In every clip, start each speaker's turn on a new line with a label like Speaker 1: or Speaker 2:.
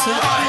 Speaker 1: す。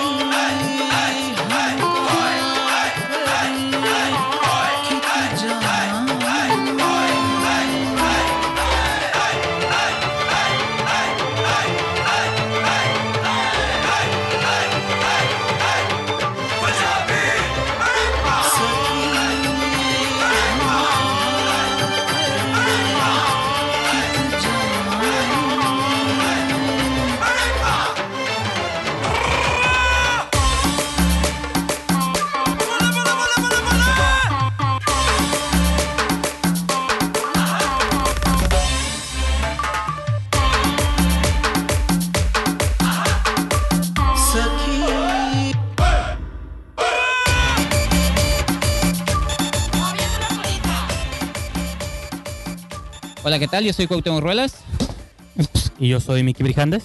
Speaker 1: Hola, ¿qué tal? Yo soy Cuauhtémoc Ruelas.
Speaker 2: Y yo soy Miki Brijandes.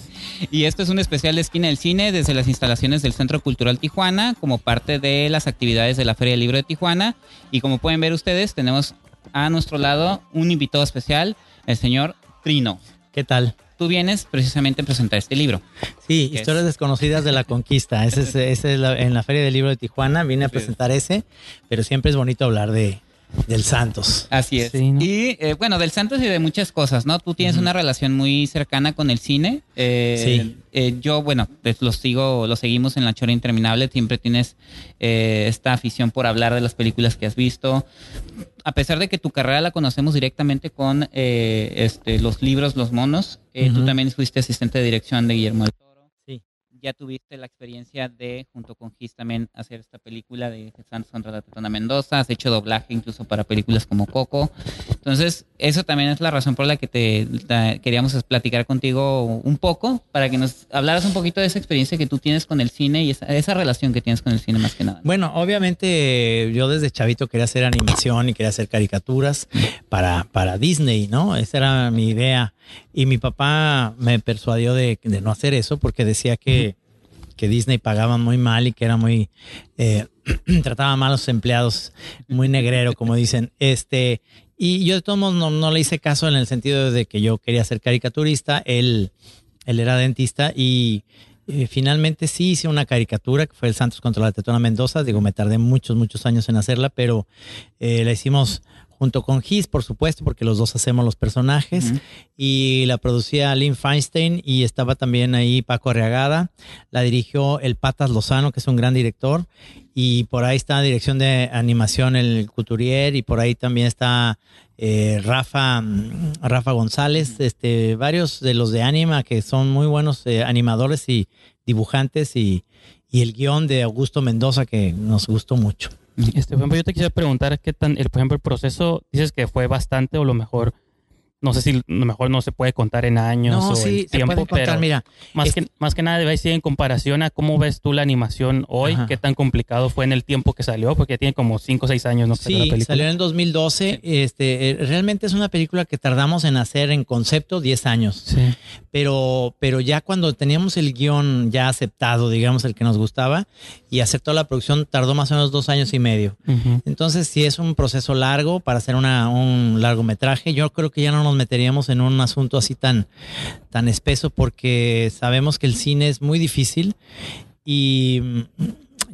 Speaker 1: Y esto es un especial de Esquina del Cine desde las instalaciones del Centro Cultural Tijuana como parte de las actividades de la Feria del Libro de Tijuana. Y como pueden ver ustedes, tenemos a nuestro lado un invitado especial, el señor Trino.
Speaker 2: ¿Qué tal?
Speaker 1: Tú vienes precisamente a presentar este libro.
Speaker 2: Sí, Historias desconocidas de la conquista. Ese es, ese es la- en la Feria del Libro de Tijuana. Vine a presentar ese, pero siempre es bonito hablar de del Santos.
Speaker 1: Así es.
Speaker 2: Sí, ¿no?
Speaker 1: Y eh, bueno, del Santos y de muchas cosas, ¿no? Tú tienes una relación muy cercana con el cine. Eh,
Speaker 2: Sí.
Speaker 1: eh, yo, bueno, pues los sigo, los seguimos en La Chora Interminable. Siempre tienes eh, esta afición por hablar de las películas que has visto. A pesar de que tu carrera la conocemos directamente con eh, este, los libros Los Monos, eh, tú también fuiste asistente de dirección de Guillermo del. Ya tuviste la experiencia de, junto con Gis también, hacer esta película de Santos contra la Tetona Mendoza. Has hecho doblaje incluso para películas como Coco. Entonces, eso también es la razón por la que te queríamos platicar contigo un poco, para que nos hablaras un poquito de esa experiencia que tú tienes con el cine y esa, esa relación que tienes con el cine más que nada.
Speaker 2: Bueno, obviamente yo desde chavito quería hacer animación y quería hacer caricaturas para, para Disney, ¿no? Esa era mi idea. Y mi papá me persuadió de, de no hacer eso porque decía que, que Disney pagaba muy mal y que era muy... eh, trataba mal a los empleados, muy negrero, como dicen. Este, y yo de todos modos no, no le hice caso en el sentido de que yo quería ser caricaturista. Él, él era dentista y eh, finalmente sí hice una caricatura que fue el Santos contra la Tetona Mendoza. Digo, me tardé muchos, muchos años en hacerla, pero eh, la hicimos junto con Gis, por supuesto, porque los dos hacemos los personajes. Y la producía Lynn Feinstein y estaba también ahí Paco Arriagada. La dirigió el Patas Lozano, que es un gran director. Y por ahí está la dirección de animación el Couturier y por ahí también está eh, Rafa, mm, Rafa González, este, varios de los de Anima que son muy buenos eh, animadores y dibujantes y, y el guion de Augusto Mendoza que nos gustó mucho.
Speaker 3: Este, ejemplo, yo te quisiera preguntar qué tan, el, por ejemplo, el proceso, dices que fue bastante o lo mejor, no sé si lo mejor no se puede contar en años
Speaker 2: No,
Speaker 3: o
Speaker 2: sí,
Speaker 3: en tiempo,
Speaker 2: contar,
Speaker 3: pero
Speaker 2: mira.
Speaker 3: más, que, más que nada decir en comparación a cómo ves tú la animación hoy,
Speaker 2: Ajá.
Speaker 3: qué tan complicado fue en el tiempo que salió, porque ya tiene como 5 o 6 años, ¿no? salió la
Speaker 2: Sí,
Speaker 3: película.
Speaker 2: salió en el 2012. Este, eh, realmente es una película que tardamos en hacer en concepto 10 años.
Speaker 3: Sí.
Speaker 2: pero, pero ya cuando teníamos el guion ya aceptado, digamos, el que nos gustaba, y aceptó la producción, tardó más o menos dos años y medio. Entonces, sí es un proceso largo para hacer una, un largometraje. Yo creo que ya no nos meteríamos en un asunto así tan, tan espeso porque sabemos que el cine es muy difícil y mm,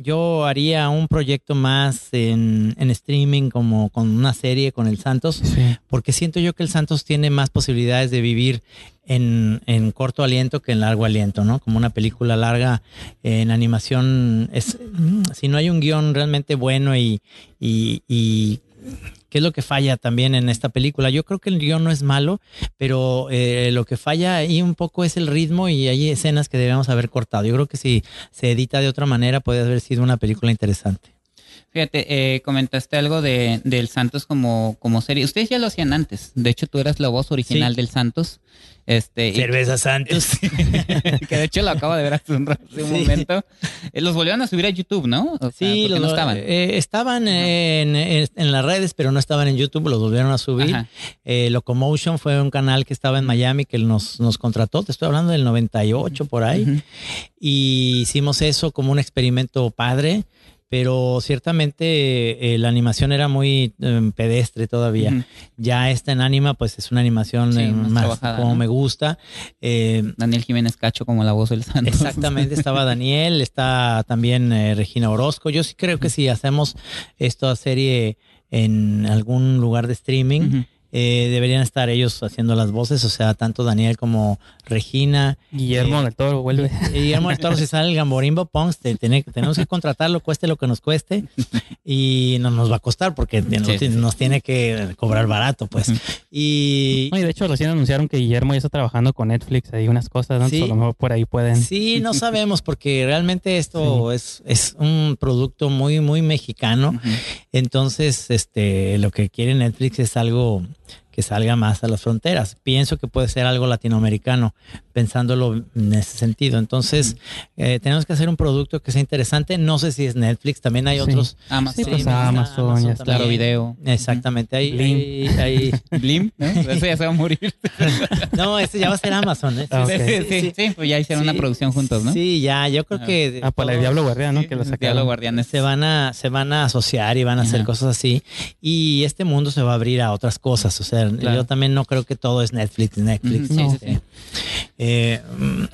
Speaker 2: yo haría un proyecto más en, en streaming como con una serie con el Santos
Speaker 3: Sí.
Speaker 2: porque siento yo que el Santos tiene más posibilidades de vivir en, en corto aliento que en largo aliento, ¿no? Como una película larga en animación, es, si no hay un guion realmente bueno y, y, y ¿qué es lo que falla también en esta película? Yo creo que el guion no es malo, pero eh, lo que falla ahí un poco es el ritmo y hay escenas que debemos haber cortado. Yo creo que si se edita de otra manera puede haber sido una película interesante.
Speaker 1: Fíjate, eh, comentaste algo de, del Santos como, como serie. Ustedes ya lo hacían antes. De hecho, tú eras la voz original
Speaker 2: Sí.
Speaker 1: del Santos. Este, y-
Speaker 2: Cerveza Santos.
Speaker 1: que de hecho lo acabo de ver hace un, hace un
Speaker 2: Sí.
Speaker 1: momento. Eh, los volvieron a subir a YouTube, ¿no? O
Speaker 2: Sí, los-
Speaker 1: no estaban.
Speaker 2: eh, estaban en, en- en las redes, pero no estaban en YouTube, los volvieron a subir. Eh, Locomotion fue un canal que estaba en Miami que nos, nos contrató, te estoy hablando del 98 por ahí, y hicimos eso como un experimento padre, pero ciertamente eh, la animación era muy eh, pedestre todavía. Ya esta en Anima, pues es una animación
Speaker 1: Sí,
Speaker 2: eh,
Speaker 1: más trabajada,
Speaker 2: como
Speaker 1: ¿no?
Speaker 2: me gusta. Eh,
Speaker 1: Daniel Jiménez Cacho como la voz del santo.
Speaker 2: Exactamente, estaba Daniel, está también eh, Regina Orozco. Yo sí creo que si hacemos esta serie en algún lugar de streaming. Eh, deberían estar ellos haciendo las voces, o sea, tanto Daniel como Regina.
Speaker 3: Guillermo
Speaker 2: Eh,
Speaker 3: del Toro vuelve.
Speaker 2: Y Guillermo del Toro, si sale el Gamborimbo Punks, te- tenemos que contratarlo, cueste lo que nos cueste, y no nos va a costar porque nos,
Speaker 1: Sí,
Speaker 2: tiene que cobrar barato, pues. Y,
Speaker 3: No, y de hecho recién anunciaron que Guillermo ya está trabajando con Netflix ahí unas cosas, ¿no?
Speaker 2: Sí.
Speaker 3: Entonces, a lo mejor por ahí pueden.
Speaker 2: Sí, no sabemos porque realmente esto es, es un producto muy, muy mexicano. Entonces, este, lo que quiere Netflix es algo que salga más a las fronteras. Pienso que puede ser algo latinoamericano, pensándolo en ese sentido. Entonces, eh, tenemos que hacer un producto que sea interesante. No sé si es Netflix, también hay
Speaker 3: Sí.
Speaker 2: otros.
Speaker 1: Amazon.
Speaker 3: Sí, pues, Amazon.
Speaker 1: Claro, video.
Speaker 2: Exactamente, hay,
Speaker 3: Blim.
Speaker 2: hay- hay-
Speaker 1: Blim, ¿no? Ese ya se va a morir.
Speaker 2: no, este ya va a ser Amazon. ¿eh?
Speaker 3: Ah,
Speaker 1: Sí, sí, sí, pues ya hicieron una producción juntos, ¿no?
Speaker 2: Sí, ya, yo creo
Speaker 1: Ah.
Speaker 2: que
Speaker 3: Ah, por el Diablo Guardián, ¿no? Que lo
Speaker 1: Diablo. Guardianes.
Speaker 2: se van a se van a asociar y van a hacer cosas así y este mundo se va a abrir a otras cosas o sea
Speaker 1: Claro.
Speaker 2: yo también no creo que todo es Netflix Netflix
Speaker 1: sí,
Speaker 2: este,
Speaker 1: sí.
Speaker 2: Eh, mm,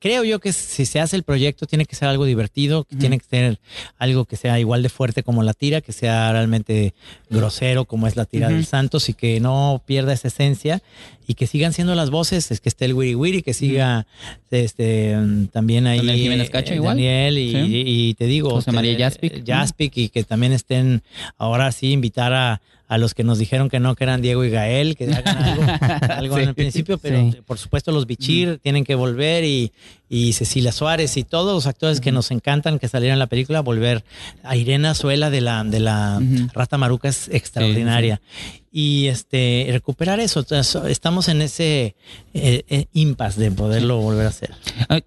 Speaker 2: creo yo que si se hace el proyecto tiene que ser algo divertido que tiene que ser algo que sea igual de fuerte como la tira que sea realmente grosero como es la tira del Santos y que no pierda esa esencia y que sigan siendo las voces es que esté el Wiri Wiri que siga este mm, también ahí
Speaker 1: Daniel Jiménez Cacho
Speaker 2: eh,
Speaker 1: igual.
Speaker 2: Daniel y,
Speaker 1: Sí.
Speaker 2: y- y te digo
Speaker 1: José María Jaspic.
Speaker 2: Jaspic y que también estén ahora sí invitar a, a los que nos dijeron que no, que eran Diego y Gael, que hagan algo, algo en el principio, pero
Speaker 3: Sí.
Speaker 2: por supuesto los Bichir tienen que volver y, y Cecilia Suárez y todos los actores que nos encantan que salieran en la película, volver a Irena Suela de la, de la. Rata Maruca es extraordinaria. Y este recuperar eso, Entonces, estamos en ese eh, eh, impasse de poderlo volver a hacer.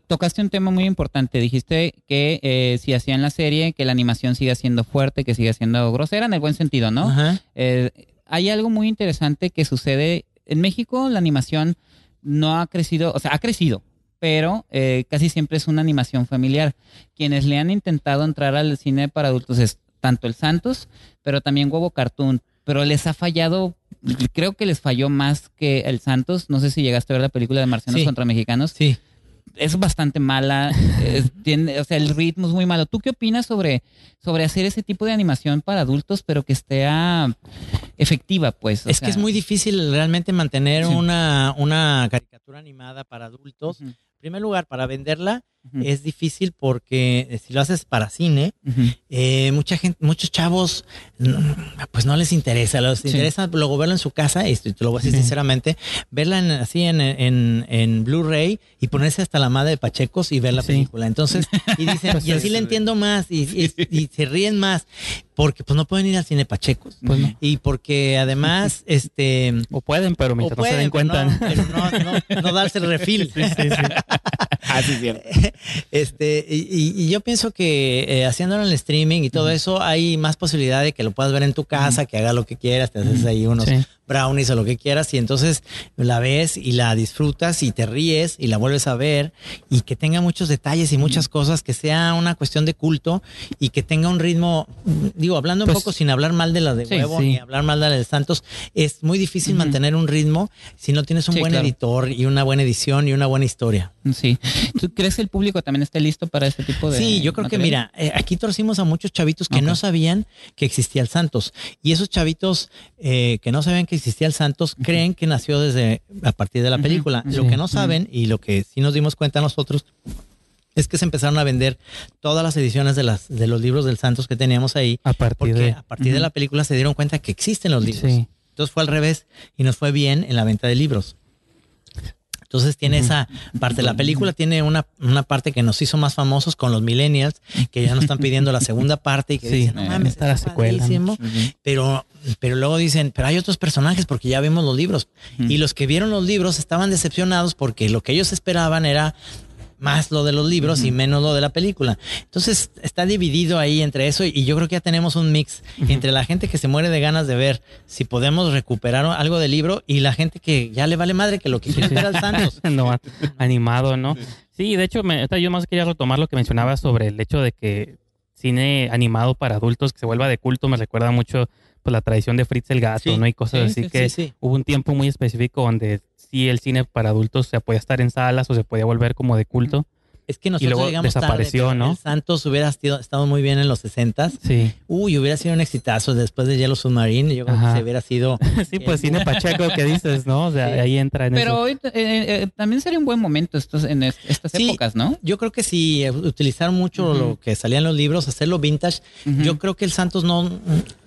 Speaker 1: Tocaste un tema muy importante. Dijiste que eh, si hacían la serie, que la animación siga siendo fuerte, que siga siendo grosera en el buen sentido, ¿no?
Speaker 2: Ajá.
Speaker 1: Eh, hay algo muy interesante que sucede en México. La animación no ha crecido, o sea, ha crecido, pero eh, casi siempre es una animación familiar. Quienes le han intentado entrar al cine para adultos es tanto el Santos, pero también Huevo Cartoon. Pero les ha fallado, creo que les falló más que el Santos. No sé si llegaste a ver la película de Marcianos
Speaker 2: Sí.
Speaker 1: contra Mexicanos
Speaker 2: Sí.
Speaker 1: es bastante mala, es- tiene, o sea, el ritmo es muy malo. ¿Tú qué opinas sobre, sobre hacer ese tipo de animación para adultos, pero que esté ah, efectiva, pues? O
Speaker 2: Es
Speaker 1: sea,
Speaker 2: que es muy difícil realmente mantener
Speaker 1: Sí.
Speaker 2: una, una caricatura animada para adultos. Primer lugar, para venderla es difícil porque eh, si lo haces para cine,
Speaker 1: ujú.
Speaker 2: eh, mucha gente, muchos chavos, no, pues no les interesa. Les
Speaker 1: Sí.
Speaker 2: interesa luego verlo en su casa, y te lo voy a decir sinceramente, verla en- así en, en, en Blu-ray y ponerse hasta la madre de Pachecos y ver la
Speaker 3: Sí.
Speaker 2: película. Entonces, y dicen,
Speaker 3: Pues
Speaker 2: y así le entiendo más y, y- y se ríen más porque pues no pueden ir al cine Pachecos.
Speaker 3: Pues no.
Speaker 2: Y porque además, este,
Speaker 3: O pueden, pero mientras no se den cuenta.
Speaker 2: no, pero no, no- no darse el refil.
Speaker 1: Ah, sí, cierto.
Speaker 2: Este, y, yo pienso que eh, haciéndolo en el streaming y todo eso, hay más posibilidad de que lo puedas ver en tu casa, que hagas lo que quieras, te haces ahí unos
Speaker 3: Sí.
Speaker 2: Brownies o lo que quieras, y entonces la ves y la disfrutas y te ríes y la vuelves a ver, y que tenga muchos detalles y muchas cosas, que sea una cuestión de culto y que tenga un ritmo, digo, hablando un
Speaker 3: Pues-
Speaker 2: poco sin hablar mal de la de
Speaker 1: Sí,
Speaker 2: huevo
Speaker 3: sí.
Speaker 2: ni hablar mal de la de Santos, es muy difícil
Speaker 1: Ujú.
Speaker 2: mantener un ritmo si no tienes un
Speaker 1: Sí,
Speaker 2: buen
Speaker 1: claro.
Speaker 2: editor y una buena edición y una buena historia.
Speaker 1: Sí. ¿Tú crees que el público también esté listo para este tipo de
Speaker 2: Sí, yo creo que
Speaker 1: material?
Speaker 2: mira, eh, aquí torcimos a muchos chavitos que
Speaker 1: Ok.
Speaker 2: no sabían que existía el Santos. Y esos chavitos eh, que no sabían que existía el Santos creen que nació desde a partir de la película. Lo que no saben y lo que sí nos dimos cuenta nosotros es que se empezaron a vender todas las ediciones de, las, de los libros del Santos que teníamos ahí.
Speaker 3: A partir
Speaker 2: Porque
Speaker 3: de.
Speaker 2: a partir de la película se dieron cuenta que existen los libros.
Speaker 3: Sí.
Speaker 2: Entonces fue al revés y nos fue bien en la venta de libros. Entonces tiene esa parte. La película tiene una, una parte que nos hizo más famosos con los millennials, que ya nos están pidiendo la segunda parte y que
Speaker 3: Sí,
Speaker 2: dicen, no mames,
Speaker 3: está la secuela, ¿no?
Speaker 2: padrísimo".
Speaker 1: Ujú.
Speaker 2: Pero, pero luego dicen, pero hay otros personajes porque ya vimos los libros. Y los que vieron los libros estaban decepcionados porque lo que ellos esperaban era más lo de los libros y menos lo de la película. Entonces está dividido ahí entre eso y yo creo que ya tenemos un mix entre la gente que se muere de ganas de ver si podemos recuperar algo del libro y la gente que ya le vale madre que lo que quiere es ver al Santos.
Speaker 3: no, animado, ¿no? Sí, de hecho, me, yo más quería retomar lo que mencionaba sobre el hecho de que cine animado para adultos que se vuelva de culto me recuerda mucho pues la tradición de Fritz el gato,
Speaker 2: Sí,
Speaker 3: ¿no? Y cosas
Speaker 2: sí,
Speaker 3: así
Speaker 2: sí,
Speaker 3: que hubo un tiempo muy específico donde sí el cine para adultos se podía estar en salas o se podía volver como de culto.
Speaker 2: Es que nosotros
Speaker 3: luego
Speaker 2: llegamos
Speaker 3: desapareció,
Speaker 2: tarde, pero
Speaker 3: ¿no?
Speaker 2: El Santos hubiera sido- estado muy bien en los 60
Speaker 3: Sí.
Speaker 2: Uy, hubiera sido un exitazo después de Yellow Submarine. Yo creo
Speaker 3: Ajá.
Speaker 2: que se hubiera sido.
Speaker 3: sí, pues cine Pacheco que dices, ¿no? O sea,
Speaker 2: Sí.
Speaker 3: ahí entra en
Speaker 1: Pero
Speaker 3: eso.
Speaker 1: hoy eh, eh, también sería un buen momento estos, en est- estas
Speaker 2: Sí.
Speaker 1: épocas, ¿no?
Speaker 2: Yo creo que si eh, utilizar mucho
Speaker 1: Ujú.
Speaker 2: lo que salía en los libros, hacerlo vintage,
Speaker 1: Ujú.
Speaker 2: yo creo que el Santos no,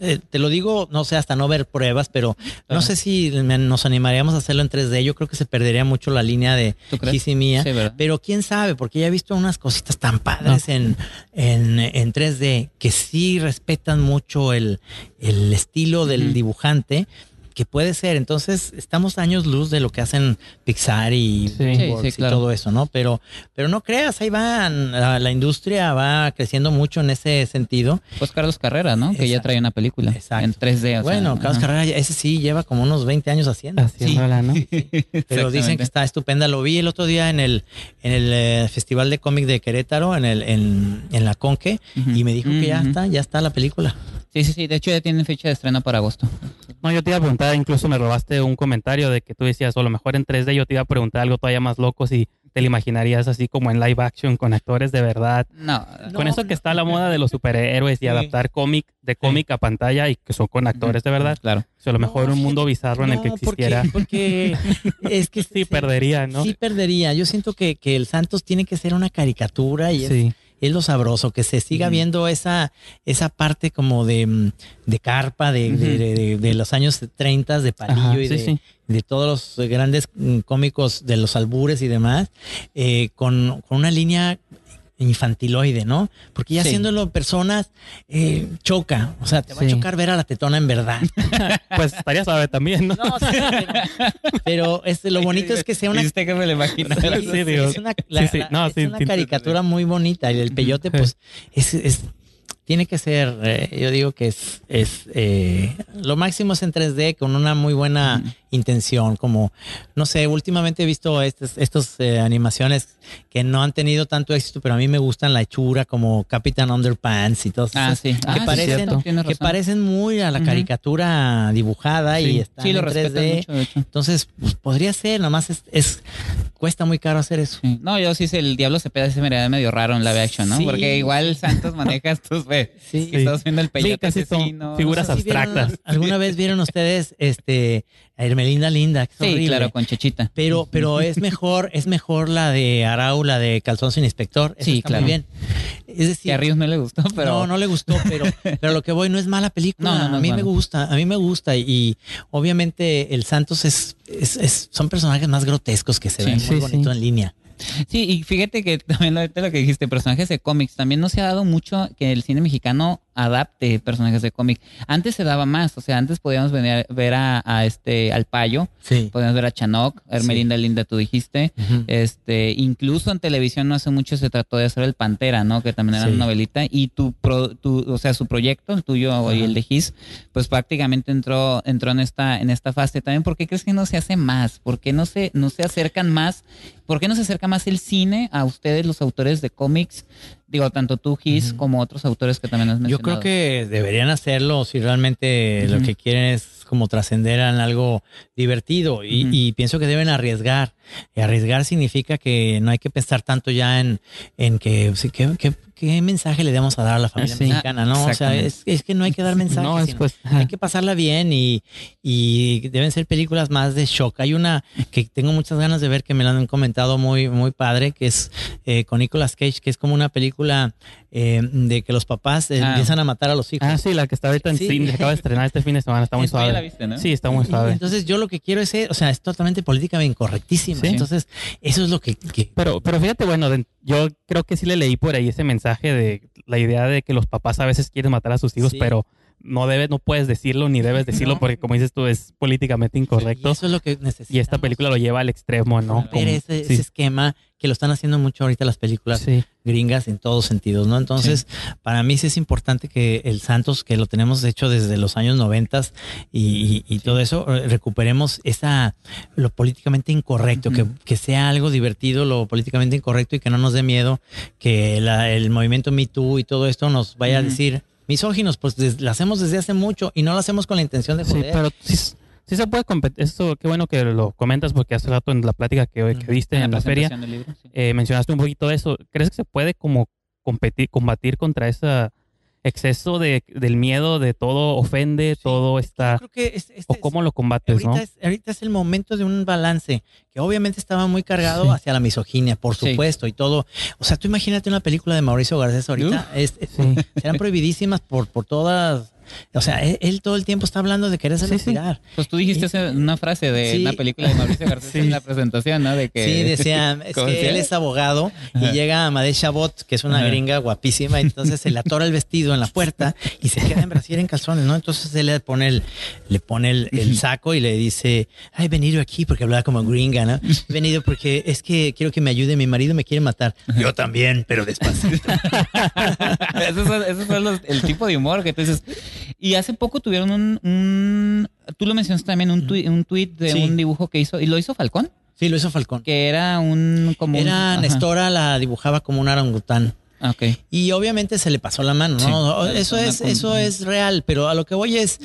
Speaker 2: eh, te lo digo, no sé, hasta no ver pruebas, pero no sé si me- nos animaríamos a hacerlo en 3D. Yo creo que se perdería mucho la línea de. Kiss y Mía.
Speaker 1: Sí, ¿verdad?
Speaker 2: Pero quién sabe, porque ya visto unas cositas tan padres en, en, en 3D que sí respetan mucho el, el estilo del dibujante, que puede ser. Entonces, estamos años luz de lo que hacen Pixar y
Speaker 3: Sí.
Speaker 2: DreamWorks
Speaker 1: Sí, sí, claro.
Speaker 2: y todo eso, ¿no? Pero, pero no creas, ahí van, la, la industria va creciendo mucho en ese sentido.
Speaker 1: Pues Carlos Carrera, ¿no? Que ya trae una película
Speaker 2: Exacto.
Speaker 1: en 3D. o
Speaker 2: bueno,
Speaker 1: sea,
Speaker 2: Carlos
Speaker 1: ajá.
Speaker 2: Carrera, ese sí lleva como unos 20 años haciendo.
Speaker 3: Haciéndola, ¿no?
Speaker 2: Pero dicen que está estupenda. Lo vi el otro día en el, en el eh, Festival de Cómic de Querétaro, en, el, en, en la Conque,
Speaker 1: Ujú.
Speaker 2: y me dijo que ya está, ya está la película.
Speaker 1: Sí, sí, sí. De hecho, ya tienen fecha de estreno para agosto.
Speaker 3: No, yo te iba a preguntar, incluso me robaste un comentario de que tú decías, o a lo mejor en 3D, yo te iba a preguntar algo todavía más loco si te lo imaginarías así como en live action con actores de verdad.
Speaker 1: No.
Speaker 3: con eso que está la moda de los superhéroes y
Speaker 2: Sí.
Speaker 3: adaptar cómic de cómic a pantalla y que son con actores de verdad.
Speaker 1: Claro.
Speaker 3: O sea, a lo mejor
Speaker 2: No,
Speaker 3: un mundo bizarro en el que
Speaker 2: No, porque-
Speaker 3: existiera.
Speaker 2: Porque, es que
Speaker 3: Sí, perdería, ¿no?
Speaker 2: Sí, perdería. Yo siento que, que el Santos tiene que ser una caricatura y
Speaker 3: Sí.
Speaker 2: es lo sabroso, que se siga viendo esa, esa parte como de, mm, de carpa de, de- de- de- de los años 30 de Palillo
Speaker 3: Ajá,
Speaker 2: y
Speaker 3: sí,
Speaker 2: de,
Speaker 3: sí.
Speaker 2: de todos los grandes mm, cómicos de los albures y demás, eh, con, con una línea infantiloide, ¿no? Porque ya
Speaker 1: Sí.
Speaker 2: haciéndolo personas eh, choca, o sea, te va a chocar ver a la tetona en verdad.
Speaker 3: Pues estaría suave también, ¿no?
Speaker 2: No, sí, pero, pero, este, lo bonito es que sea una
Speaker 1: ¿Viste que me lo imagino?
Speaker 2: Sí,
Speaker 3: Sí,
Speaker 2: es, una, la-
Speaker 3: sí, sí,
Speaker 2: la-
Speaker 3: no,
Speaker 2: es una caricatura muy bonita y el peyote pues es, es- tiene que ser, eh, yo digo que es, es eh, lo máximo es en 3D con una muy buena intención, como, no sé, últimamente he visto estas estos, eh, animaciones que no han tenido tanto éxito, pero a mí me gustan la hechura como Captain Underpants y todas
Speaker 1: Ah, sí.
Speaker 2: que
Speaker 1: Ah, sí,
Speaker 2: parecen,
Speaker 1: cierto, tienes
Speaker 2: que parecen muy a la caricatura dibujada y
Speaker 3: Sí.
Speaker 2: están
Speaker 1: Sí, lo
Speaker 2: en
Speaker 1: respetan
Speaker 2: 3D.
Speaker 1: mucho, de hecho.
Speaker 2: Entonces, pues, podría ser, nomás es, es cuesta muy caro hacer eso.
Speaker 1: Sí. No, yo sí sé, el diablo se pega ese me medio raro en live action, ¿no?
Speaker 2: Sí.
Speaker 1: Porque igual Santos maneja estos,
Speaker 2: Sí.
Speaker 1: que estás viendo el peyote
Speaker 3: casi son
Speaker 1: asesino.
Speaker 3: figuras
Speaker 2: No sé si vieron-
Speaker 3: abstractas.
Speaker 2: ¿Alguna vez vieron ustedes este a Hermelinda Linda? que es
Speaker 1: Sí,
Speaker 2: horrible.
Speaker 1: claro, con Chechita.
Speaker 2: Pero, pero es mejor, es mejor la de Arau, la de Calzón sin inspector.
Speaker 1: Sí,
Speaker 2: está
Speaker 1: claro.
Speaker 2: Muy bien. Es decir,
Speaker 1: Que a Ríos no le gustó, pero...
Speaker 2: no, no le gustó, pero, pero lo que voy no es mala película.
Speaker 1: No, no, no
Speaker 2: a mí me gusta, a mí me gusta. Y obviamente el Santos es, es, es- son personajes más grotescos que se
Speaker 1: Sí,
Speaker 2: ven
Speaker 3: sí,
Speaker 2: muy bonito
Speaker 3: sí.
Speaker 2: en línea.
Speaker 1: Sí, y fíjate que también ahorita lo que dijiste, personajes de cómics, también no se ha dado mucho que el cine mexicano adapte personajes de cómic. Antes se daba más, o sea, antes podíamos venir, ver a, a este al payo,
Speaker 2: Sí.
Speaker 1: podíamos ver a Chanok, Hermelinda Linda, tú dijiste. Este, incluso en televisión no hace mucho se trató de hacer el Pantera, ¿no? Que también era
Speaker 2: Sí.
Speaker 1: una novelita. Y tu, pro- tu, o sea, su proyecto, el tuyo y el de Gis, pues prácticamente entró, entró en esta, en esta fase. También, ¿por qué crees que no se hace más? ¿Por qué no se, no se acercan más? ¿Por qué no se acerca más el cine a ustedes, los autores de cómics? Digo, tanto tú, Gis, como otros autores que también has
Speaker 2: Yo
Speaker 1: mencionado.
Speaker 2: creo que deberían hacerlo si realmente lo que quieren es como trascender en algo divertido y, y pienso que deben arriesgar. Y arriesgar significa que no hay que pensar tanto ya en, en que, sí, ¿qué, qué, qué mensaje le damos a dar a la familia
Speaker 3: Sí.
Speaker 2: mexicana, ¿no? O sea, es, es que no hay que dar mensajes.
Speaker 3: No, es pues.
Speaker 2: hay que pasarla bien y, y deben ser películas más de shock. Hay una que tengo muchas ganas de ver que me la han comentado muy, muy padre, que es eh, con Nicolas Cage, que es como una película eh, de que los papás eh,
Speaker 1: Ah.
Speaker 2: empiezan a matar a los hijos.
Speaker 3: Ah, sí, la que está ahorita en
Speaker 2: Sí.
Speaker 3: cine, se acaba de estrenar este fin de semana, está muy
Speaker 1: Tú ya la
Speaker 3: suave.
Speaker 1: viste, ¿no?
Speaker 3: Sí, está muy suave.
Speaker 2: Entonces yo lo que quiero es, ser- o sea, es totalmente políticamente incorrectísimo.
Speaker 3: Sí.
Speaker 2: Entonces eso es lo que, que-
Speaker 3: Pero, pero fíjate, bueno, de- yo creo que sí le leí por ahí ese mensaje de la idea de que los papás a veces quieren matar a sus hijos,
Speaker 2: Sí.
Speaker 3: pero no debes, no puedes decirlo ni debes decirlo
Speaker 2: No.
Speaker 3: porque como dices tú es políticamente incorrecto.
Speaker 2: eso es lo que necesitamos.
Speaker 3: Y esta película lo lleva al extremo, ¿no? Como-
Speaker 2: ese,
Speaker 3: sí,
Speaker 2: ese esquema que lo están haciendo mucho ahorita las películas
Speaker 3: sí.
Speaker 2: gringas en todos sentidos, ¿no? Entonces, para mí sí es importante que el Santos, que lo tenemos hecho desde los años noventas y, y- y todo eso, eh, recuperemos esa lo políticamente incorrecto, que, que sea algo divertido, lo políticamente incorrecto y que no nos dé miedo que la- el movimiento Me Too y todo esto nos vaya a decir misóginos, pues des- lo hacemos desde hace mucho y no lo hacemos con la intención de
Speaker 3: Sí,
Speaker 2: joder.
Speaker 3: pero sí, sí se puede competir. Eso, qué bueno que lo comentas porque hace rato en la plática que, que viste en la feria
Speaker 1: libro, sí.
Speaker 3: eh, mencionaste un poquito de eso. ¿Crees que se puede como competir, combatir contra ese exceso de, del miedo de todo ofende, todo está...
Speaker 2: Yo creo que es- este
Speaker 3: ¿O cómo lo combates,
Speaker 2: Ahorita,
Speaker 3: no?
Speaker 2: es, ahorita es el momento de un balance que obviamente estaba muy cargado
Speaker 3: Sí.
Speaker 2: hacia la misoginia, por
Speaker 1: Sí.
Speaker 2: supuesto, y todo. O sea, tú imagínate una película de Mauricio Garcés ahorita, es- es-
Speaker 3: Sí.
Speaker 2: serán prohibidísimas por, por todas. O sea, él, él todo el tiempo está hablando de querer
Speaker 3: Sí, sí.
Speaker 1: Pues tú dijiste una frase de
Speaker 2: Sí.
Speaker 1: una película de Mauricio Garcés
Speaker 3: Sí.
Speaker 1: en la presentación, ¿no? De que
Speaker 2: Sí, decía, es
Speaker 1: ¿Cómo
Speaker 2: que él es abogado y
Speaker 1: Ajá.
Speaker 2: llega Amadé Chabot, que es una
Speaker 1: Ajá.
Speaker 2: gringa guapísima, y entonces se le atora el vestido en la puerta y se queda en Brasil en calzones, ¿no? Entonces él le pone el, le pone el, el saco y le dice, "Ah, he venido aquí porque hablaba como gringa, ¿no? He venido porque es que quiero que me ayude, mi marido me quiere matar. Yo también, pero despacito.
Speaker 1: Son, esos son los- el tipo de humor que tú dices. Y hace poco tuvieron un, un- tú lo mencionaste también, un, tui- un tweet de
Speaker 2: Sí.
Speaker 1: un dibujo que hizo, y lo hizo Falcón,
Speaker 2: Sí, lo hizo Falcón.
Speaker 1: que era un como
Speaker 2: Era. Nestora, la dibujaba como un orangután.
Speaker 1: Ah, ok.
Speaker 2: Y obviamente se le pasó la mano, ¿no?
Speaker 1: Sí,
Speaker 2: eso es,
Speaker 1: con-
Speaker 2: eso es real, pero a lo que voy es,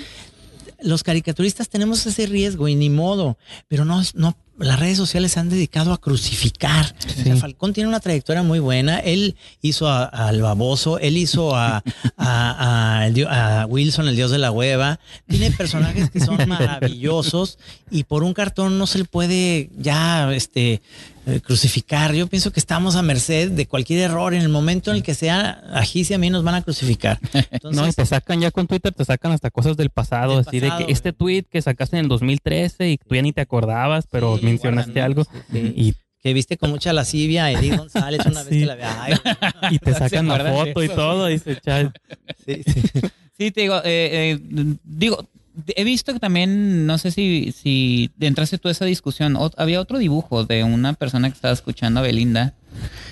Speaker 2: los caricaturistas tenemos ese riesgo y ni modo, pero no, no, las redes sociales se han dedicado a crucificar. O sea,
Speaker 3: Sí.
Speaker 2: Falcón tiene una trayectoria muy buena. Él hizo a- al baboso, él hizo a, a Wilson, el dios de la hueva. Tiene personajes que son maravillosos y por un cartón no se le puede ya este eh, crucificar. Yo pienso que estamos a merced de cualquier error. En el momento en el que sea a Gis y a mí nos van a crucificar. Entonces,
Speaker 3: no, y te sacan ya con Twitter, te sacan hasta cosas del pasado,
Speaker 2: Del
Speaker 3: así
Speaker 2: pasado,
Speaker 3: de que este tweet que sacaste en el 2013 y tú ya ni te acordabas, pero
Speaker 2: Sí,
Speaker 3: mencionaste
Speaker 2: guardan,
Speaker 3: algo
Speaker 2: sí.
Speaker 3: y,
Speaker 2: que viste con mucha lascivia a Edith González una vez que la vea. Ay,
Speaker 3: y te
Speaker 1: ¿Se
Speaker 3: sacan la foto y todo, dice, "Chale".
Speaker 2: sí, sí.
Speaker 1: Sí, te digo, eh, eh, digo, he visto que también, no sé si, si entraste tú a esa discusión, o- había otro dibujo de una persona que estaba escuchando a Belinda.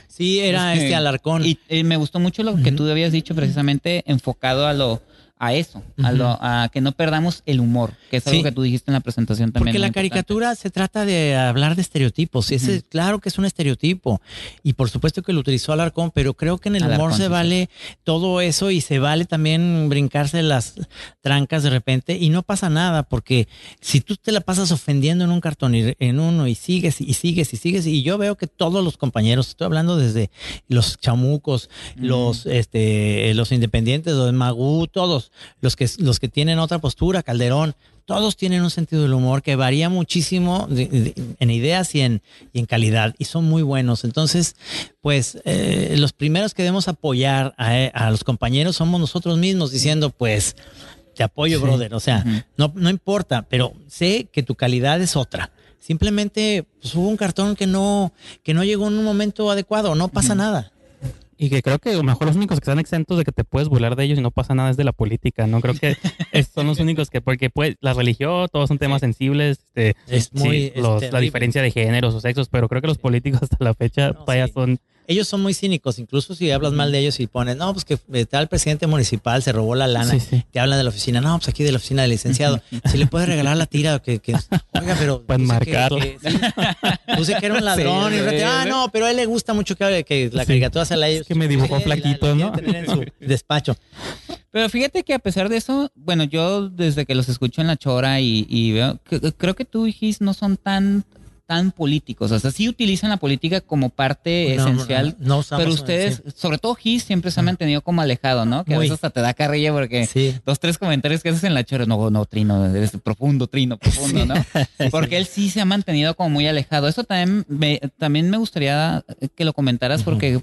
Speaker 2: Sí, era
Speaker 1: Es que-
Speaker 2: este Alarcón.
Speaker 1: Y eh, me gustó mucho lo que tú habías dicho precisamente enfocado a lo a eso, a lo a que no perdamos el humor, que es algo que tú dijiste en la presentación también.
Speaker 2: Porque la
Speaker 1: importante.
Speaker 2: caricatura se trata de hablar de estereotipos. Y ese,
Speaker 1: Ujú.
Speaker 2: claro que es un estereotipo. Y por supuesto que lo utilizó Alarcón, pero creo que en el humor se
Speaker 1: sí,
Speaker 2: vale todo eso y se vale también brincarse las trancas de repente. Y no pasa nada, porque si tú te la pasas ofendiendo en un cartón y en uno y sigues y sigues y sigues, y yo veo que todos los compañeros, estoy hablando desde los chamucos, los, este, los independientes, los Magú, todos, los que, los que tienen otra postura, Calderón, todos tienen un sentido del humor que varía muchísimo de- de- en ideas y en, y en calidad y son muy buenos. Entonces, pues eh, los primeros que debemos apoyar a, a los compañeros somos nosotros mismos diciendo, pues, te apoyo,
Speaker 3: Sí.
Speaker 2: brother. O sea, no, no importa, pero sé que tu calidad es otra. Simplemente pues, hubo un cartón que no, que no llegó en un momento adecuado, no pasa nada.
Speaker 3: Y que creo que a lo mejor los únicos que están exentos de que te puedes burlar de ellos y no pasa nada es de la política, ¿no? Creo que son los únicos que, porque pues la religión, todos son temas sensibles, este,
Speaker 2: Es muy
Speaker 3: sí, los- la diferencia de géneros o sexos, pero creo que los políticos hasta la fecha
Speaker 2: No,
Speaker 3: todavía
Speaker 2: sí.
Speaker 3: son...
Speaker 2: Ellos son muy cínicos, incluso si hablas mal de ellos y pones, no, pues que eh, tal presidente municipal se robó la lana,
Speaker 3: Sí, sí.
Speaker 2: te hablan de la oficina, no, pues aquí de la oficina del licenciado, si le puedes regalar la tira, que, que oiga, pero
Speaker 3: Pueden
Speaker 2: puse que- que- sí, puse que era un ladrón
Speaker 1: Sí,
Speaker 2: y
Speaker 1: sí,
Speaker 2: ah, no, pero a él le gusta mucho que, que la
Speaker 3: Sí.
Speaker 2: caricatura sea la ellos.
Speaker 3: Es que me dibujó flaquito,
Speaker 2: la
Speaker 3: ¿no?
Speaker 2: tener en su despacho.
Speaker 1: Pero fíjate que a pesar de eso, bueno, yo desde que los escucho en la chora y, y veo, creo que tú y Gis no son tan tan políticos, o sea, sí utilizan la política como parte
Speaker 2: No,
Speaker 1: esencial,
Speaker 2: no, no
Speaker 1: pero ustedes, sobre todo Gis, siempre se ha mantenido como alejado, ¿no? Que a veces hasta te da carrilla porque
Speaker 2: Sí.
Speaker 1: dos, tres comentarios que haces en la chora, no, no, Trino, eres profundo, Trino, profundo, ¿no? Porque él sí se ha mantenido como muy alejado. Eso también me, también me gustaría que lo comentaras porque,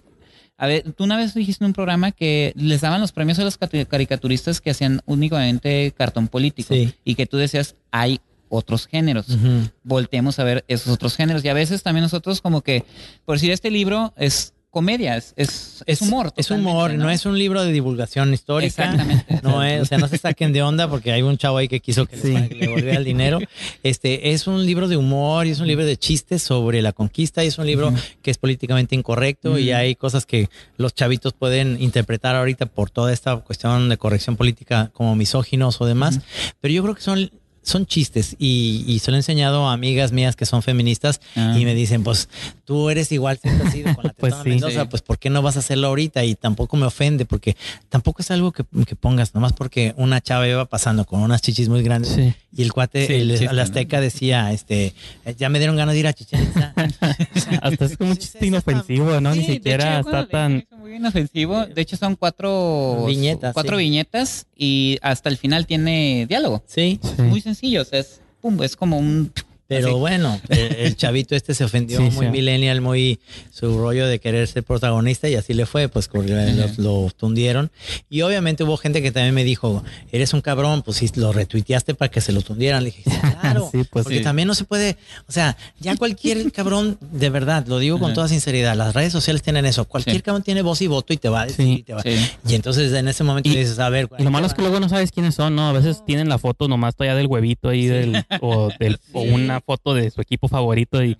Speaker 1: a ver, tú una vez dijiste en un programa que les daban los premios a los caricaturistas que hacían únicamente cartón político
Speaker 2: Sí.
Speaker 1: y que tú decías, hay otros géneros.
Speaker 2: Ujú.
Speaker 1: Volteemos a ver esos otros géneros. Y a veces también nosotros como que, por decir, este libro es comedia, es, es, es humor.
Speaker 2: Es humor, ¿no? es un libro de divulgación histórica.
Speaker 1: Exactamente.
Speaker 2: No es, o sea, no se saquen de onda porque hay un chavo ahí que quiso que
Speaker 3: Sí.
Speaker 2: le, le volviera el dinero. Este es un libro de humor y es un libro de chistes sobre la conquista y es un libro que es políticamente incorrecto y hay cosas que los chavitos pueden interpretar ahorita por toda esta cuestión de corrección política como misóginos o demás. Pero yo creo que son son chistes y, y se lo he enseñado a amigas mías que son feministas
Speaker 1: Ah.
Speaker 2: y me dicen, pues tú eres igual siempre has sido con la
Speaker 3: Pues sí.
Speaker 2: Mendoza,
Speaker 1: Sí.
Speaker 2: pues ¿por qué no vas a hacerlo ahorita? Y tampoco me ofende porque tampoco es algo que, que pongas, nomás porque una chava iba pasando con unas chichis muy grandes
Speaker 3: Sí.
Speaker 2: y el cuate,
Speaker 1: el
Speaker 2: el,
Speaker 1: chiste,
Speaker 2: el azteca decía, este, ya me dieron ganas de ir a Chichen.
Speaker 3: Hasta es como un chiste inofensivo, ¿no? Ni siquiera
Speaker 1: hecho,
Speaker 3: está tan...
Speaker 1: muy inofensivo. De hecho, son cuatro
Speaker 2: Viñetas,
Speaker 1: cuatro
Speaker 2: sí.
Speaker 1: viñetas y hasta el final tiene diálogo.
Speaker 2: Sí,
Speaker 3: Sí.
Speaker 1: Muy sencillo, o sea, es, pum, es como un...
Speaker 2: pero
Speaker 1: así.
Speaker 2: bueno, el, el chavito este se ofendió,
Speaker 3: Sí,
Speaker 2: muy
Speaker 3: sí.
Speaker 2: millennial, muy su rollo de querer ser protagonista y así le fue, pues lo, lo tundieron. Y obviamente hubo gente que también me dijo, eres un cabrón, pues si lo retuiteaste para que se lo tundieran. Le dije, claro,
Speaker 3: Sí, pues
Speaker 2: porque también no se puede, o sea, ya cualquier cabrón, de verdad, lo digo con toda sinceridad, las redes sociales tienen eso, cualquier cabrón tiene voz y voto y te va a decir y te va. Y entonces en ese momento
Speaker 3: Y-
Speaker 2: dices, a ver,
Speaker 3: Y lo malo es que luego no sabes quiénes son, ¿no? A veces tienen la foto nomás todavía del huevito ahí del, o, del, o una foto de su equipo favorito y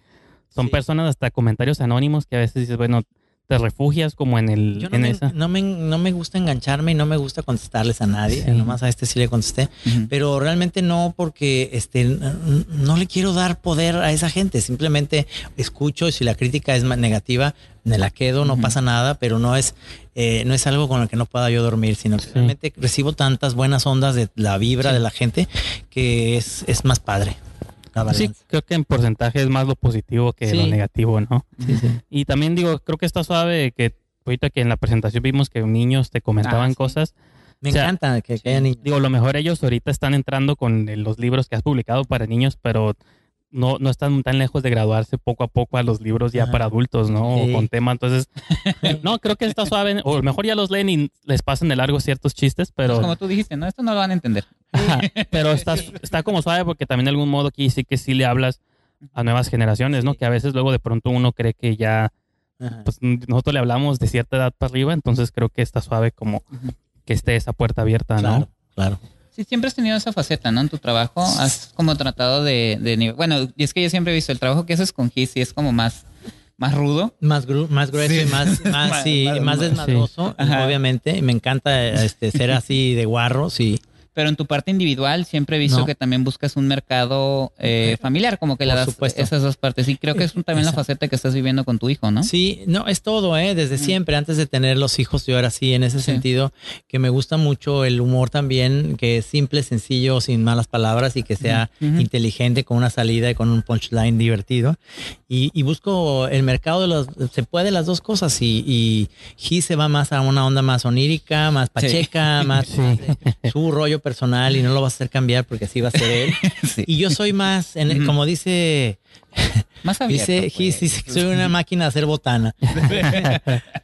Speaker 3: son
Speaker 2: Sí.
Speaker 3: personas hasta comentarios anónimos que a veces dices, bueno, te refugias como en el
Speaker 2: Yo no
Speaker 3: en
Speaker 2: me,
Speaker 3: esa.
Speaker 2: no, me, no me gusta engancharme y no me gusta contestarles a nadie.
Speaker 3: Sí.
Speaker 2: Nomás a este sí le contesté. Pero realmente no porque este, no le quiero dar poder a esa gente. Simplemente escucho y si la crítica es negativa, me la quedo, no pasa nada, pero no es, eh, no es algo con lo que no pueda yo dormir, sino que
Speaker 3: Sí.
Speaker 2: realmente recibo tantas buenas ondas de la vibra
Speaker 1: Sí.
Speaker 2: de la gente que es, es más padre. La
Speaker 3: Sí, creo que en porcentaje es más lo positivo que lo
Speaker 2: Sí.
Speaker 3: negativo, ¿no?
Speaker 2: Sí, sí.
Speaker 3: Y también digo, creo que está suave que ahorita que en la presentación vimos que niños te comentaban
Speaker 1: Ah, sí.
Speaker 3: cosas.
Speaker 2: Me
Speaker 3: O sea,
Speaker 2: encanta que, que haya niños.
Speaker 3: Digo, lo mejor ellos ahorita están entrando con eh, los libros que has publicado para niños, pero no, no están tan lejos de graduarse poco a poco a los libros ya
Speaker 2: Ajá.
Speaker 3: para adultos, ¿no?
Speaker 2: Sí.
Speaker 3: O con tema. Entonces, no, creo que está suave. O a lo mejor ya los leen y les pasan de largo ciertos chistes,
Speaker 1: Pues
Speaker 3: pero,
Speaker 1: como tú dijiste, no, esto no lo van a entender.
Speaker 3: Ajá, pero está, está como suave porque también de algún modo aquí sí que sí le hablas a nuevas generaciones, ¿no?
Speaker 2: Sí.
Speaker 3: Que a veces luego de pronto uno cree que ya,
Speaker 2: Ajá.
Speaker 3: pues nosotros le hablamos de cierta edad para arriba, entonces creo que está suave como que esté esa puerta abierta, ¿no?
Speaker 2: Claro, claro.
Speaker 1: Sí, siempre has tenido esa faceta, ¿no? En tu trabajo has como tratado de, de nivel- Bueno, y es que yo siempre he visto el trabajo que haces con Kiss y es como más, más rudo.
Speaker 2: Más, gru- más grueso
Speaker 1: Sí.
Speaker 2: y más, más,
Speaker 1: Más-
Speaker 2: sí,
Speaker 1: más-
Speaker 2: más
Speaker 1: más-
Speaker 2: desmadroso,
Speaker 1: Ajá.
Speaker 2: obviamente. Me encanta este, ser así de guarros y
Speaker 1: Pero en tu parte individual siempre he visto
Speaker 2: No.
Speaker 1: que también buscas un mercado eh, familiar, como que le das
Speaker 2: supuesto.
Speaker 1: esas dos partes. Y creo que es un- también la faceta que estás viviendo con tu hijo, ¿no?
Speaker 2: Sí, no, es todo, ¿eh? Desde siempre, antes de tener los hijos, yo era así, en ese
Speaker 1: Sí.
Speaker 2: sentido, que me gusta mucho el humor también, que es simple, sencillo, sin malas palabras y que sea inteligente, con una salida y con un punchline divertido. Y, y busco el mercado de los, se puede las dos cosas y, y He se va más a una onda más onírica, más pacheca, más,
Speaker 3: Sí.
Speaker 2: más de su rollo personal y no lo vas a hacer cambiar porque así va a ser él.
Speaker 1: Sí.
Speaker 2: Y yo soy más, en el- como dice
Speaker 1: Más abierto.
Speaker 2: Dice,
Speaker 1: pues.
Speaker 2: Gis, dice que soy una máquina de hacer botana.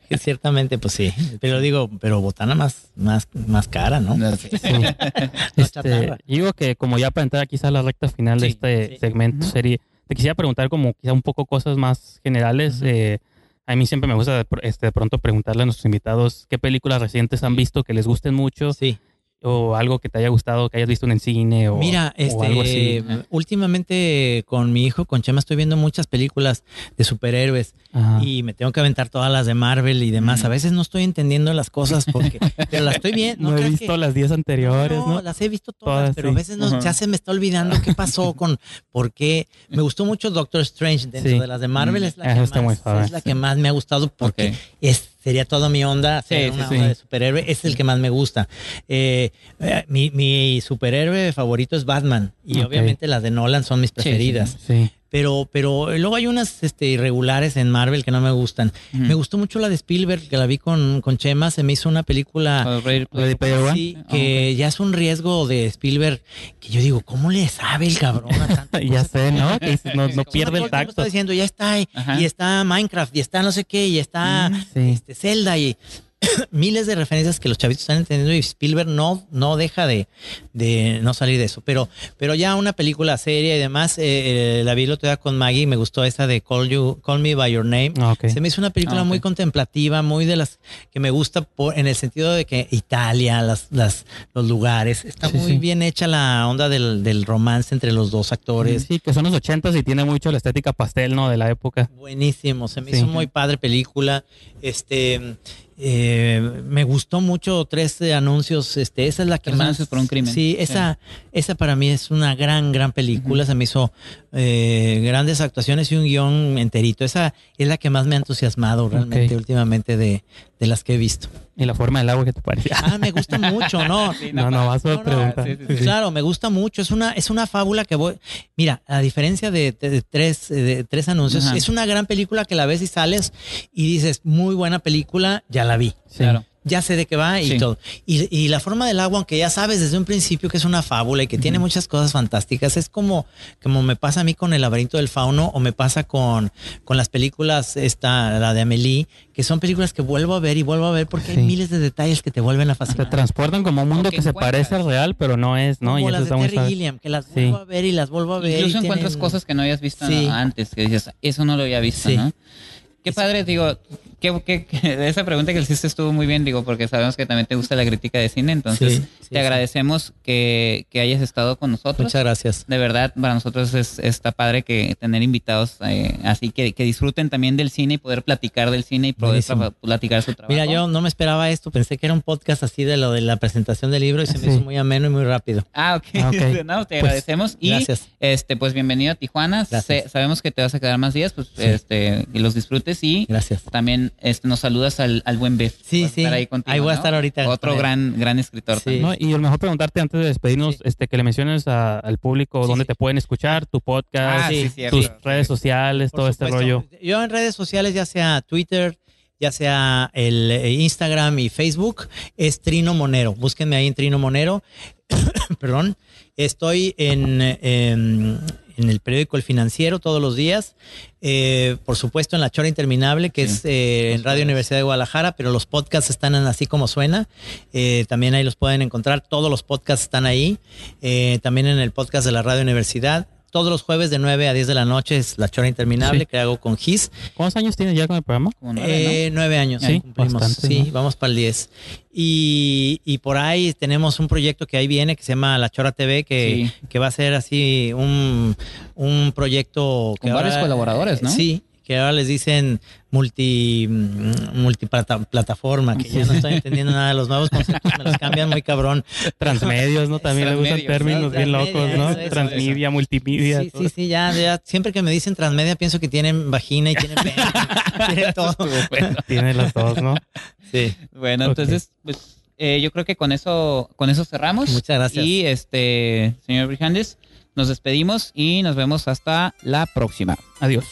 Speaker 2: Que Ciertamente, pues sí. Pero digo, pero botana más, más, más cara, ¿no?
Speaker 1: No, sí.
Speaker 3: Sí.
Speaker 2: No
Speaker 3: Este, digo que como ya para entrar quizás a la recta final de este
Speaker 2: sí.
Speaker 3: segmento
Speaker 1: Ujú.
Speaker 3: serie, te quisiera preguntar como quizá un poco cosas más generales. Eh, a mí siempre me gusta este, de pronto preguntarle a nuestros invitados qué películas recientes han visto que les gusten mucho
Speaker 2: Sí.
Speaker 3: O algo que te haya gustado, que hayas visto en el cine o,
Speaker 2: Mira,
Speaker 3: o algo así.
Speaker 2: este, últimamente con mi hijo, con Chema, estoy viendo muchas películas de superhéroes
Speaker 3: Ajá.
Speaker 2: y me tengo que aventar todas las de Marvel y demás.
Speaker 1: Mm.
Speaker 2: A veces no estoy entendiendo las cosas porque, pero las estoy viendo.
Speaker 3: no, he
Speaker 2: creas
Speaker 3: visto
Speaker 2: que-
Speaker 3: las 10 anteriores, ¿no?
Speaker 2: las he visto todas,
Speaker 3: Todas,
Speaker 2: pero
Speaker 3: sí.
Speaker 2: a veces no, ya se me está olvidando qué pasó con, por qué. Me gustó mucho Doctor Strange dentro
Speaker 3: Sí.
Speaker 2: de las de Marvel,
Speaker 1: Mm.
Speaker 2: es la, que más, es la
Speaker 3: sí.
Speaker 2: que más me ha gustado porque es, sería toda mi onda,
Speaker 1: sí,
Speaker 2: una
Speaker 3: sí.
Speaker 2: onda de superhéroe, es el que más me gusta. Eh, eh, mi, mi superhéroe favorito es Batman y obviamente las de Nolan son mis
Speaker 1: Sí, sí,
Speaker 2: preferidas. Pero, pero luego hay unas este, irregulares en Marvel que no me gustan. Me gustó mucho la de Spielberg, que la vi con, con Chema, se me hizo una película
Speaker 1: O Ready Player
Speaker 3: Ready Player One.
Speaker 2: Sí,
Speaker 1: Ah,
Speaker 2: que ya es un riesgo de Spielberg que yo digo, ¿cómo le sabe el cabrón a tanta
Speaker 3: ya sé, ¿no? Que no, pierde el tacto.
Speaker 2: Está diciendo, ya está, y,
Speaker 1: Ajá.
Speaker 2: y está Minecraft, y está no sé qué, y está
Speaker 3: Sí.
Speaker 2: este, Zelda, y miles de referencias que los chavitos están entendiendo y Spielberg no, no deja de, de no salir de eso. Pero, pero ya una película seria y demás, eh, eh, la vi el otro día con Maggie, me gustó esa de Call, you, Call Me By Your Name.
Speaker 3: Ah.
Speaker 2: Se me hizo una película
Speaker 1: Ah,
Speaker 2: muy contemplativa, muy de las que me gusta por, en el sentido de que Italia, las, las, los lugares, está
Speaker 3: Sí,
Speaker 2: muy
Speaker 3: sí.
Speaker 2: bien hecha la onda del, del romance entre los dos actores.
Speaker 3: Sí, que son los ochentas y tiene mucho la estética pastel, ¿no? De la época.
Speaker 2: Buenísimo, se me
Speaker 3: Sí.
Speaker 2: hizo muy padre película. Este, eh, me gustó mucho tres anuncios. Este, esa es la que
Speaker 1: Tres
Speaker 2: más.
Speaker 1: anuncios por un crimen.
Speaker 2: Sí, esa, esa para mí es una gran, gran película. Se me hizo eh, grandes actuaciones y un guion enterito. Esa es la que más me ha entusiasmado realmente últimamente de, de las que he visto.
Speaker 3: Y la forma del agua que te parecía.
Speaker 2: Ah, me gusta mucho, ¿no?
Speaker 1: Sí,
Speaker 3: no, no, vas a
Speaker 2: No,
Speaker 3: preguntar.
Speaker 1: sí, sí, sí.
Speaker 2: Claro, me gusta mucho. Es una, es una fábula que voy. Mira, a diferencia de, de- de tres, eh, de tres anuncios,
Speaker 1: Ajá.
Speaker 2: es una gran película que la ves y sales y dices, muy buena película, ya la vi.
Speaker 1: Claro.
Speaker 2: Ya sé de qué va y
Speaker 1: Sí.
Speaker 2: todo. Y, y la forma del agua, aunque ya sabes desde un principio que es una fábula y que tiene muchas cosas fantásticas, es como, como me pasa a mí con El laberinto del fauno o me pasa con, con las películas, esta, la de Amelie, que son películas que vuelvo a ver y vuelvo a ver porque
Speaker 3: Sí.
Speaker 2: hay miles de detalles que te vuelven a
Speaker 3: Te
Speaker 2: fascinar.
Speaker 3: transportan como un mundo
Speaker 1: que
Speaker 3: que se parece al real, pero no es, ¿no?
Speaker 2: como
Speaker 3: y eso
Speaker 2: las de
Speaker 3: está muy
Speaker 2: Terry. Gilliam, que las
Speaker 3: Sí.
Speaker 2: vuelvo a ver y las vuelvo a ver.
Speaker 1: Incluso
Speaker 2: y
Speaker 1: encuentras
Speaker 2: tienen-
Speaker 1: cosas que no habías visto
Speaker 2: Sí.
Speaker 1: antes, que dices, eso no lo había visto,
Speaker 2: Sí.
Speaker 1: ¿no? Qué padre, digo, que, que- que esa pregunta que le hiciste estuvo muy bien, digo, porque sabemos que también te gusta la crítica de cine, entonces
Speaker 2: Sí, sí,
Speaker 1: te
Speaker 2: sí.
Speaker 1: agradecemos que, que hayas estado con nosotros.
Speaker 2: Muchas gracias.
Speaker 1: De verdad, para nosotros es, está padre que tener invitados eh, así que, que disfruten también del cine y poder platicar del cine y poder platicar su trabajo.
Speaker 2: Mira, yo no me esperaba esto, pensé que era un podcast así de lo de la presentación del libro y se me hizo muy ameno y muy rápido.
Speaker 1: Ah, ok.
Speaker 3: Ah, ok.
Speaker 1: no, te
Speaker 3: Pues,
Speaker 1: agradecemos. Y
Speaker 2: gracias.
Speaker 1: este, pues bienvenido a Tijuana. Sé- sabemos que te vas a quedar más días, pues
Speaker 2: Sí.
Speaker 1: este, que los disfrutes y
Speaker 2: Gracias.
Speaker 1: también este, nos saludas al, al buen Beth.
Speaker 2: Sí,
Speaker 1: a
Speaker 2: sí.
Speaker 1: estar ahí, contigo,
Speaker 2: Ahí voy a
Speaker 1: ¿no?
Speaker 2: estar ahorita
Speaker 1: Otro gran, gran escritor
Speaker 2: Sí.
Speaker 1: también.
Speaker 3: ¿no? Y a lo mejor preguntarte antes de despedirnos,
Speaker 2: Sí.
Speaker 3: este, que le menciones a- al público
Speaker 2: Sí,
Speaker 3: dónde
Speaker 2: sí.
Speaker 3: te pueden escuchar, tu podcast,
Speaker 1: Ah, sí,
Speaker 2: sí,
Speaker 1: cierto.
Speaker 3: tus redes sociales,
Speaker 2: Por
Speaker 3: todo este rollo.
Speaker 2: Yo en redes sociales, ya sea Twitter, ya sea el eh, Instagram y Facebook, es Trino Monero. Búsquenme ahí en Trino Monero. Perdón. Estoy en, en, en el periódico El Financiero todos los días. Eh, por supuesto, en La Chora Interminable, que
Speaker 1: Sí,
Speaker 2: es eh, en Radio. Universidad de Guadalajara, pero los podcasts están en así como suena. Eh, también ahí los pueden encontrar. Todos los podcasts están ahí. Eh, también en el podcast de la Radio Universidad. Todos los jueves de 9 a 10 de la noche es La Chora Interminable
Speaker 3: Sí.
Speaker 2: que hago con Gis.
Speaker 3: ¿Cuántos años tienes ya con el programa?
Speaker 1: Como nueve,
Speaker 2: Eh, nueve años
Speaker 3: Sí,
Speaker 2: cumplimos.
Speaker 3: bastante,
Speaker 2: sí,
Speaker 3: ¿no?
Speaker 2: vamos para el 10. Y, y por ahí tenemos un proyecto que ahí viene que se llama La Chora TV, que,
Speaker 1: Sí.
Speaker 2: que va a ser así un, un proyecto que
Speaker 1: Con varios colaboradores, ¿no?
Speaker 2: Sí, que ahora les dicen multi mm, multiplataforma, que ya no estoy entendiendo nada de los nuevos conceptos, me los cambian muy cabrón.
Speaker 3: Transmedios, ¿no? También le gustan términos bien locos, ¿no?
Speaker 2: eso, eso,
Speaker 3: Transmedia, multimedia.
Speaker 2: Sí,
Speaker 3: todo.
Speaker 2: sí, sí, ya, ya, siempre que me dicen transmedia pienso que tienen vagina y tienen pene, tienen todo.
Speaker 3: Tiene las dos, ¿no?
Speaker 2: Sí.
Speaker 1: Bueno, entonces, pues eh, yo creo que con eso, con eso cerramos.
Speaker 2: Muchas gracias.
Speaker 1: Y este, señor Brijandes, nos despedimos y nos vemos hasta la próxima.
Speaker 3: Adiós.